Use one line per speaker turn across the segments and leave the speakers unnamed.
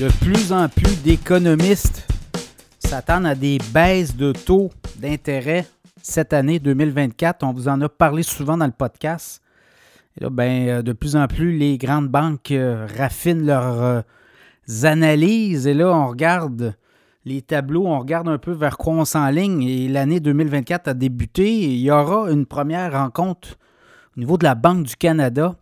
De plus en plus d'économistes s'attendent à des baisses de taux d'intérêt cette année 2024. On vous en a parlé souvent dans le podcast. Là, ben, euh, de plus en plus, les grandes banques euh, raffinent leurs euh, analyses. Et là, on regarde les tableaux, on regarde un peu vers quoi on s'enligne. Et l'année 2024 a débuté. il y aura une première rencontre au niveau de la Banque du Canada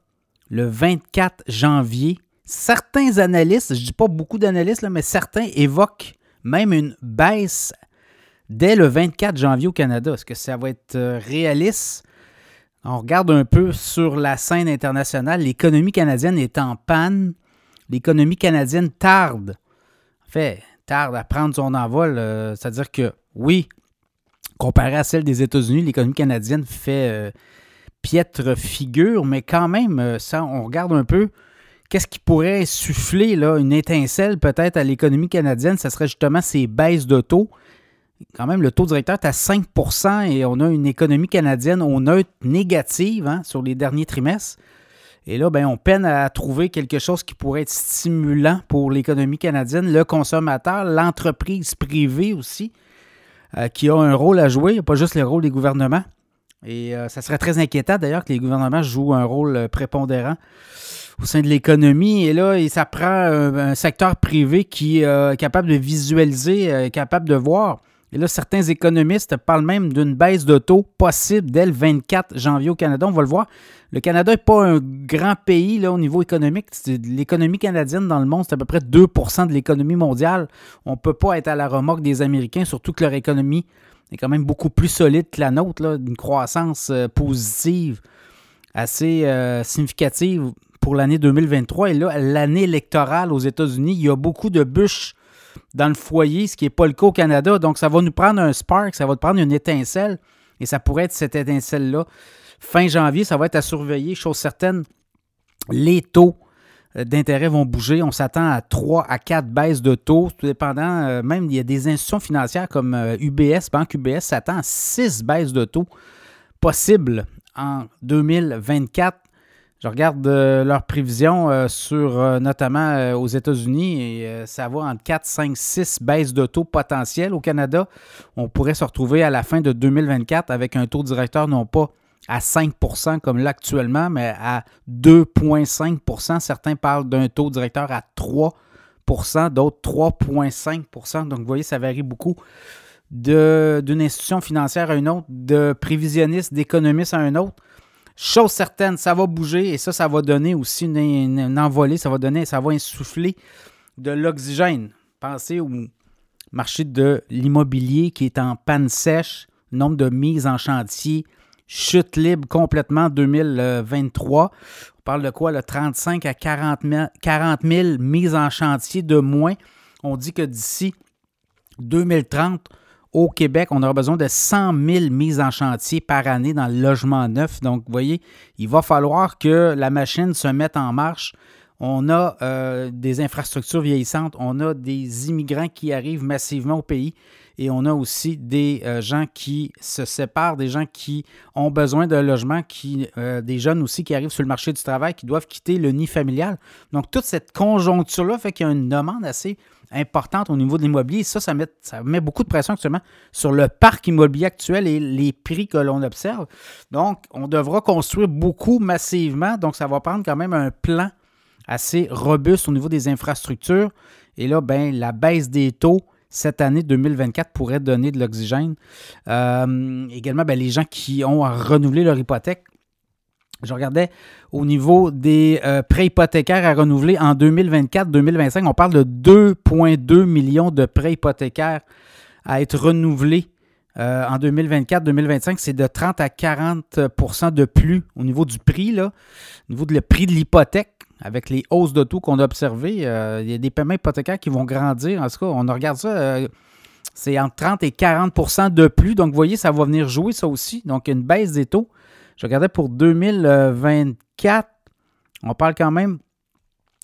le 24 janvier. Certains analystes, je ne dis pas beaucoup d'analystes, mais certains évoquent même une baisse dès le 24 janvier au Canada. Est-ce que ça va être euh, réaliste? On regarde un peu sur la scène internationale. L'économie canadienne est en panne. L'économie canadienne tarde. En fait, tarde à prendre son envol. Euh, c'est-à-dire que, oui, comparé à celle des États-Unis, l'économie canadienne fait euh, piètre figure, mais quand même, ça, on regarde un peu qu'est-ce qui pourrait souffler là, une étincelle peut-être à l'économie canadienne, ce serait justement ces baisses de taux. Quand même, le taux directeur est à 5% et on a une économie canadienne au neutre négative hein, sur les derniers trimestres. Et là, ben, on peine à trouver quelque chose qui pourrait être stimulant pour l'économie canadienne, le consommateur, l'entreprise privée aussi, euh, qui a un rôle à jouer, pas juste le rôle des gouvernements. Et euh, ça serait très inquiétant d'ailleurs que les gouvernements jouent un rôle euh, prépondérant au sein de l'économie. Et là, ça prend un, secteur privé qui euh, est capable de visualiser, capable de voir. Et là, certains économistes parlent même d'une baisse de taux possible dès le 24 janvier au Canada. On va le voir. Le Canada n'est pas un grand pays là, au niveau économique. L'économie canadienne dans le monde, c'est à peu près 2% de l'économie mondiale. On ne peut pas être à la remorque des Américains, surtout que leur économie est quand même beaucoup plus solide que la nôtre, là, une croissance euh, positive assez euh, significative pour l'année 2023. Et là, l'année électorale aux États-Unis, il y a beaucoup de bûches dans le foyer, ce qui n'est pas le cas au Canada. Donc, ça va nous prendre un spark, ça va nous prendre une étincelle. Et ça pourrait être cette étincelle-là. Fin janvier, ça va être à surveiller, chose certaine. Les taux euh, d'intérêt vont bouger. On s'attend à 3 à 4 baisses de taux, tout dépendant. Euh, même, il y a des institutions financières comme UBS, euh, Banque UBS, s'attend à 6 baisses de taux possibles en 2024. Je regarde leurs prévisions sur notamment aux États-Unis et ça va entre 4, 5, 6 baisses de taux potentielles. Au Canada, on pourrait se retrouver à la fin de 2024 avec un taux directeur non pas à 5% comme là actuellement, mais à 2,5% Certains parlent d'un taux directeur à 3% d'autres 3,5% Donc, vous voyez, ça varie beaucoup d'une institution financière à une autre, de prévisionniste, d'économiste à un autre. Chose certaine, ça va bouger et ça, ça va donner aussi une, envolée, ça va donner, ça va insuffler de l'oxygène. Pensez au marché de l'immobilier qui est en panne sèche, nombre de mises en chantier chute libre complètement 2023. On parle de quoi? Le 35 à 40 000, mises en chantier de moins. On dit que d'ici 2030, au Québec, on aura besoin de 100 000 mises en chantier par année dans le logement neuf. Donc, vous voyez, il va falloir que la machine se mette en marche. On a euh, des infrastructures vieillissantes, on a des immigrants qui arrivent massivement au pays et on a aussi des euh, gens qui se séparent, des gens qui ont besoin de logement, euh, des jeunes aussi qui arrivent sur le marché du travail, qui doivent quitter le nid familial. Donc, toute cette conjoncture-là fait qu'il y a une demande assez importante au niveau de l'immobilier. Ça, ça met, ça met beaucoup de pression actuellement sur le parc immobilier actuel et les prix que l'on observe. Donc, on devra construire beaucoup massivement. Donc, ça va prendre quand même un plan assez robuste au niveau des infrastructures. Et là, ben, la baisse des taux cette année 2024 pourrait donner de l'oxygène. Euh, également, ben, les gens qui ont à renouveler leur hypothèque. Je regardais au niveau des euh, prêts hypothécaires à renouveler en 2024-2025. On parle de 2,2 millions de prêts hypothécaires à être renouvelés euh, en 2024-2025. C'est de 30 à 40% de plus au niveau du prix, là, au niveau du prix de l'hypothèque avec les hausses de taux qu'on a observées, euh, il y a des paiements hypothécaires qui vont grandir. En tout cas, on regarde ça, c'est entre 30 et 40% de plus. Donc, vous voyez, ça va venir jouer ça aussi. Donc, une baisse des taux. Je regardais pour 2024, on parle quand même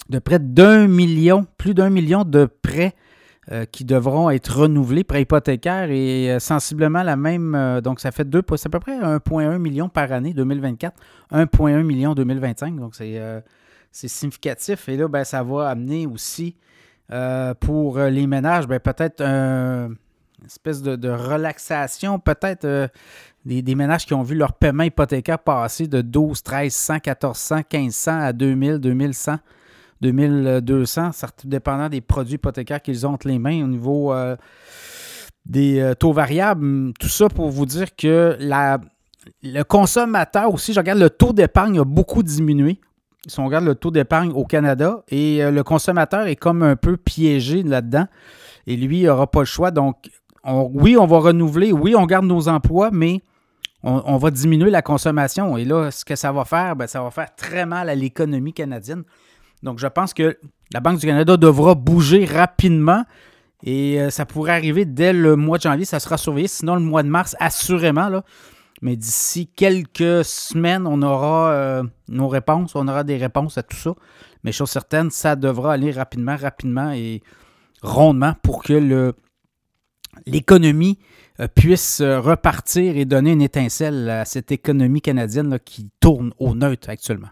de près d'un million, plus d'un million de prêts euh, qui devront être renouvelés, prêts hypothécaires, et sensiblement la même. donc, ça fait deux, c'est à peu près 1,1 million par année 2024, 1,1 million 2025. Donc, c'est significatif. Et là, ben, ça va amener aussi pour les ménages, ben, peut-être une espèce de, relaxation, peut-être des, ménages qui ont vu leur paiement hypothécaire passer de 12, 1300, 1400, 1500 à 2000, 2100. 2200, dépendant des produits hypothécaires qu'ils ont entre les mains au niveau euh, des euh, taux variables. Tout ça pour vous dire que la, le consommateur aussi, je regarde le taux d'épargne a beaucoup diminué. Si on regarde le taux d'épargne au Canada, et euh, le consommateur est comme un peu piégé là-dedans. Et lui, il n'aura pas le choix. Donc, oui, on va renouveler, oui, on garde nos emplois, mais on, va diminuer la consommation. Et là, ce que ça va faire, ben, ça va faire très mal à l'économie canadienne. Donc, je pense que la Banque du Canada devra bouger rapidement et euh, ça pourrait arriver dès le mois de janvier. Ça sera surveillé. Sinon, le mois de mars, assurément. Mais d'ici quelques semaines, on aura euh, nos réponses. On aura des réponses à tout ça. Mais chose certaine, ça devra aller rapidement, rapidement et rondement pour que l'économie euh, puisse repartir et donner une étincelle à cette économie canadienne qui tourne au neutre actuellement.